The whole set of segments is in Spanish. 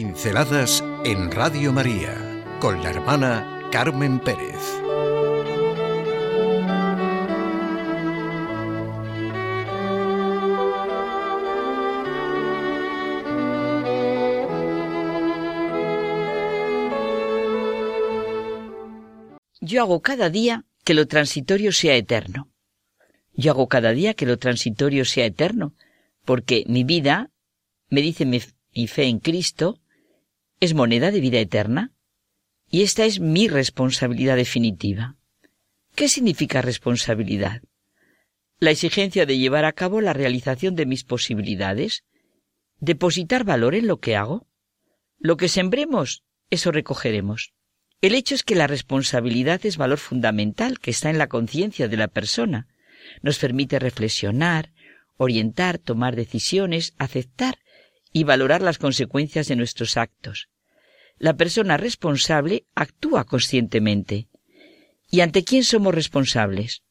Pinceladas en Radio María con la hermana Carmen Pérez. Yo hago cada día que lo transitorio sea eterno. Yo hago cada día que lo transitorio sea eterno, porque mi vida, me dice mi, fe en Cristo, es moneda de vida eterna. Y esta es mi responsabilidad definitiva. ¿Qué significa responsabilidad? La exigencia de llevar a cabo la realización de mis posibilidades, depositar valor en lo que hago. Lo que sembremos, eso recogeremos. El hecho es que la responsabilidad es valor fundamental que está en la conciencia de la persona. Nos permite reflexionar, orientar, tomar decisiones, aceptar y valorar las consecuencias de nuestros actos. La persona responsable actúa conscientemente. ¿Y ante quién somos responsables?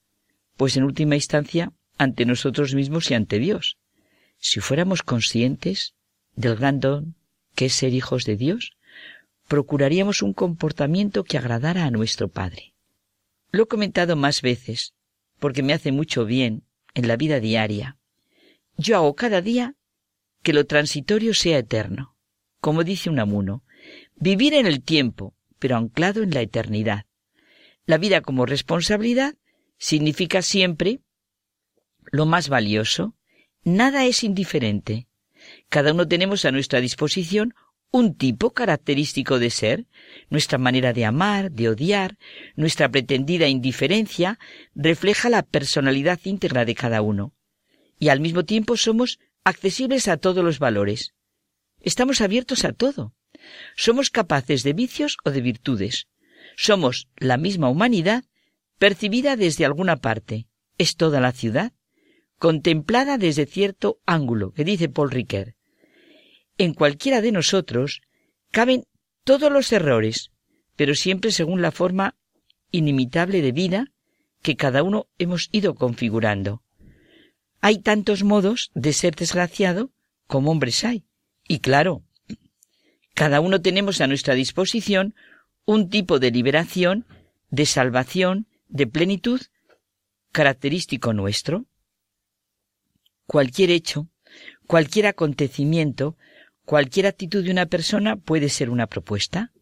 Pues en última instancia, ante nosotros mismos y ante Dios. Si fuéramos conscientes del gran don que es ser hijos de Dios, procuraríamos un comportamiento que agradara a nuestro Padre. Lo he comentado más veces, porque me hace mucho bien en la vida diaria. Yo hago cada día que lo transitorio sea eterno, como dice un amuno, vivir en el tiempo, pero anclado en la eternidad. La vida como responsabilidad significa siempre lo más valioso, nada es indiferente. Cada uno tenemos a nuestra disposición un tipo característico de ser, nuestra manera de amar, de odiar, nuestra pretendida indiferencia, refleja la personalidad íntegra de cada uno. Y al mismo tiempo somos accesibles a todos los valores. Estamos abiertos a todo. Somos capaces de vicios o de virtudes. Somos la misma humanidad percibida desde alguna parte. Es toda la ciudad, contemplada desde cierto ángulo, que dice Paul Ricoeur en cualquiera de nosotros caben todos los errores, pero siempre según la forma inimitable de vida que cada uno hemos ido configurando. Hay tantos modos de ser desgraciado como hombres hay. Y claro, cada uno tenemos a nuestra disposición un tipo de liberación, de salvación, de plenitud característico nuestro. Cualquier hecho, cualquier acontecimiento Cualquier actitud de una persona puede ser una propuesta.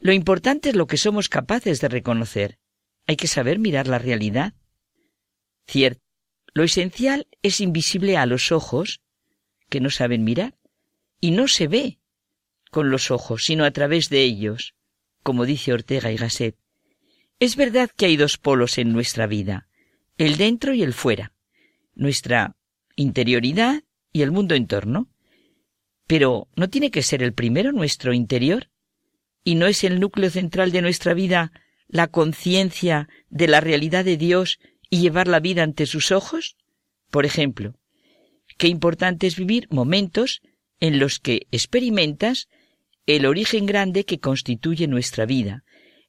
Lo importante es lo que somos capaces de reconocer. Hay que saber mirar la realidad. Cierto, lo esencial es invisible a los ojos, que no saben mirar, y no se ve con los ojos, sino a través de ellos, como dice Ortega y Gasset. Es verdad que hay dos polos en nuestra vida, el dentro y el fuera, nuestra interioridad y el mundo en torno. Pero ¿no tiene que ser el primero nuestro interior? ¿Y no es el núcleo central de nuestra vida la conciencia de la realidad de Dios y llevar la vida ante sus ojos? Por ejemplo, qué importante es vivir momentos en los que experimentas el origen grande que constituye nuestra vida,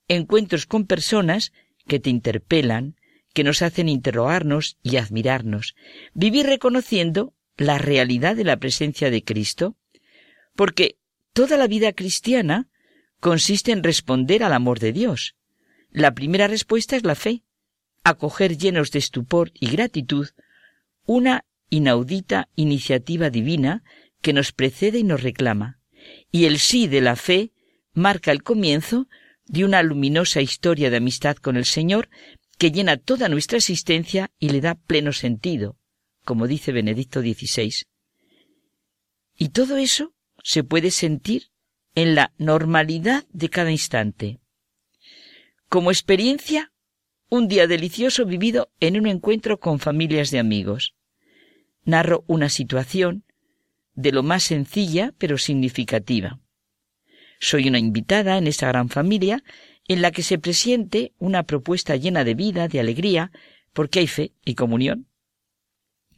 encuentros con personas que te interpelan, que nos hacen interrogarnos y admirarnos, vivir reconociendo la realidad de la presencia de Cristo, porque toda la vida cristiana consiste en responder al amor de Dios. La primera respuesta es la fe, acoger llenos de estupor y gratitud una inaudita iniciativa divina que nos precede y nos reclama. Y el sí de la fe marca el comienzo de una luminosa historia de amistad con el Señor que llena toda nuestra existencia y le da pleno sentido, como dice Benedicto XVI. Y todo eso se puede sentir en la normalidad de cada instante. Como experiencia, un día delicioso vivido en un encuentro con familias de amigos. Narro una situación de lo más sencilla pero significativa. Soy una invitada en esa gran familia en la que se presiente una propuesta llena de vida, de alegría, porque hay fe y comunión.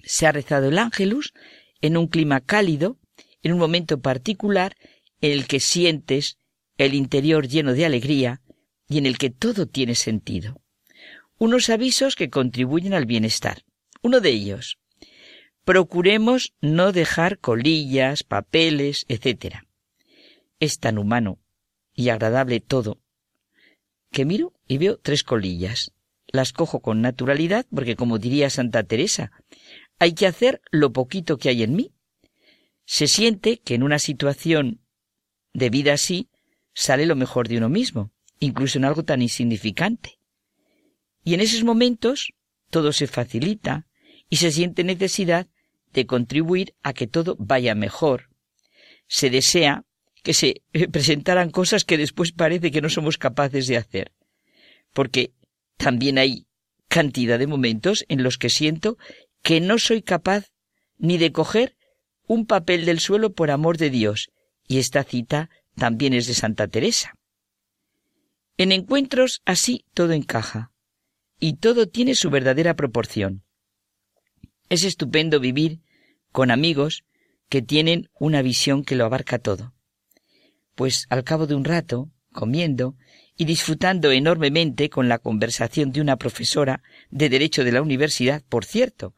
Se ha rezado el ángelus en un clima cálido en un momento particular en el que sientes el interior lleno de alegría y en el que todo tiene sentido. Unos avisos que contribuyen al bienestar. Uno de ellos. Procuremos no dejar colillas, papeles, etc. es tan humano y agradable todo, que miro y veo tres colillas. Las cojo con naturalidad porque, como diría Santa Teresa, hay que hacer lo poquito que hay en mí. Se siente que en una situación de vida así sale lo mejor de uno mismo, incluso en algo tan insignificante. Y en esos momentos todo se facilita y se siente necesidad de contribuir a que todo vaya mejor. Se desea que se presentaran cosas que después parece que no somos capaces de hacer. Porque también hay cantidad de momentos en los que siento que no soy capaz ni de coger un papel del suelo por amor de Dios. Y esta cita también es de Santa Teresa. En encuentros así todo encaja, y todo tiene su verdadera proporción. Es estupendo vivir con amigos que tienen una visión que lo abarca todo. Pues al cabo de un rato, comiendo y disfrutando enormemente con la conversación de una profesora de Derecho de la universidad, por cierto,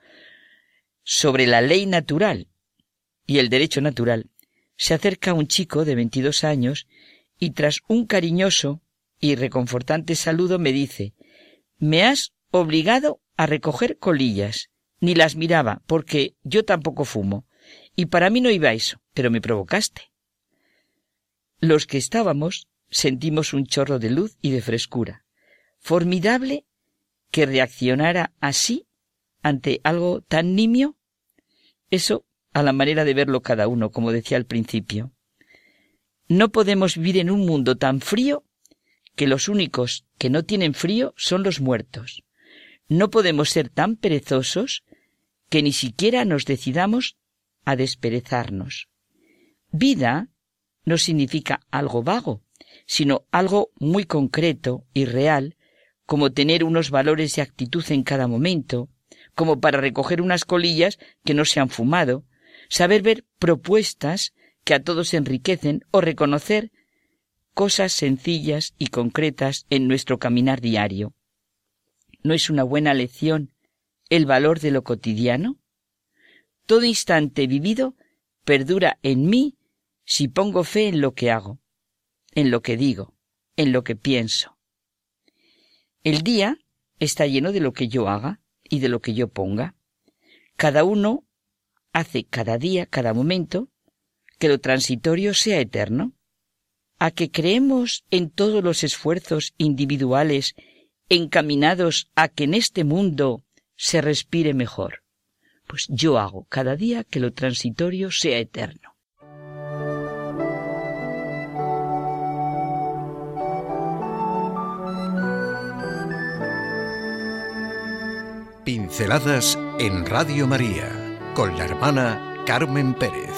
sobre la ley natural y el derecho natural, se acerca un chico de 22 años y tras un cariñoso y reconfortante saludo me dice, me has obligado a recoger colillas ni las miraba, porque yo tampoco fumo, y para mí no iba eso, pero me provocaste. Los que estábamos sentimos un chorro de luz y de frescura. Formidable que reaccionara así ante algo tan nimio. Eso a la manera de verlo cada uno, como decía al principio. No podemos vivir en un mundo tan frío que los únicos que no tienen frío son los muertos. No podemos ser tan perezosos que ni siquiera nos decidamos a desperezarnos. Vida no significa algo vago, sino algo muy concreto y real, como tener unos valores de actitud en cada momento, como para recoger unas colillas que no se han fumado, saber ver propuestas que a todos enriquecen o reconocer cosas sencillas y concretas en nuestro caminar diario. ¿No es una buena lección el valor de lo cotidiano? Todo instante vivido perdura en mí si pongo fe en lo que hago, en lo que digo, en lo que pienso. El día está lleno de lo que yo haga y de lo que yo ponga. Cada uno hace cada día, cada momento, que lo transitorio sea eterno. A que creemos en todos los esfuerzos individuales encaminados a que en este mundo se respire mejor. Pues yo hago cada día que lo transitorio sea eterno. Pinceladas en Radio María con la hermana Carmen Pérez.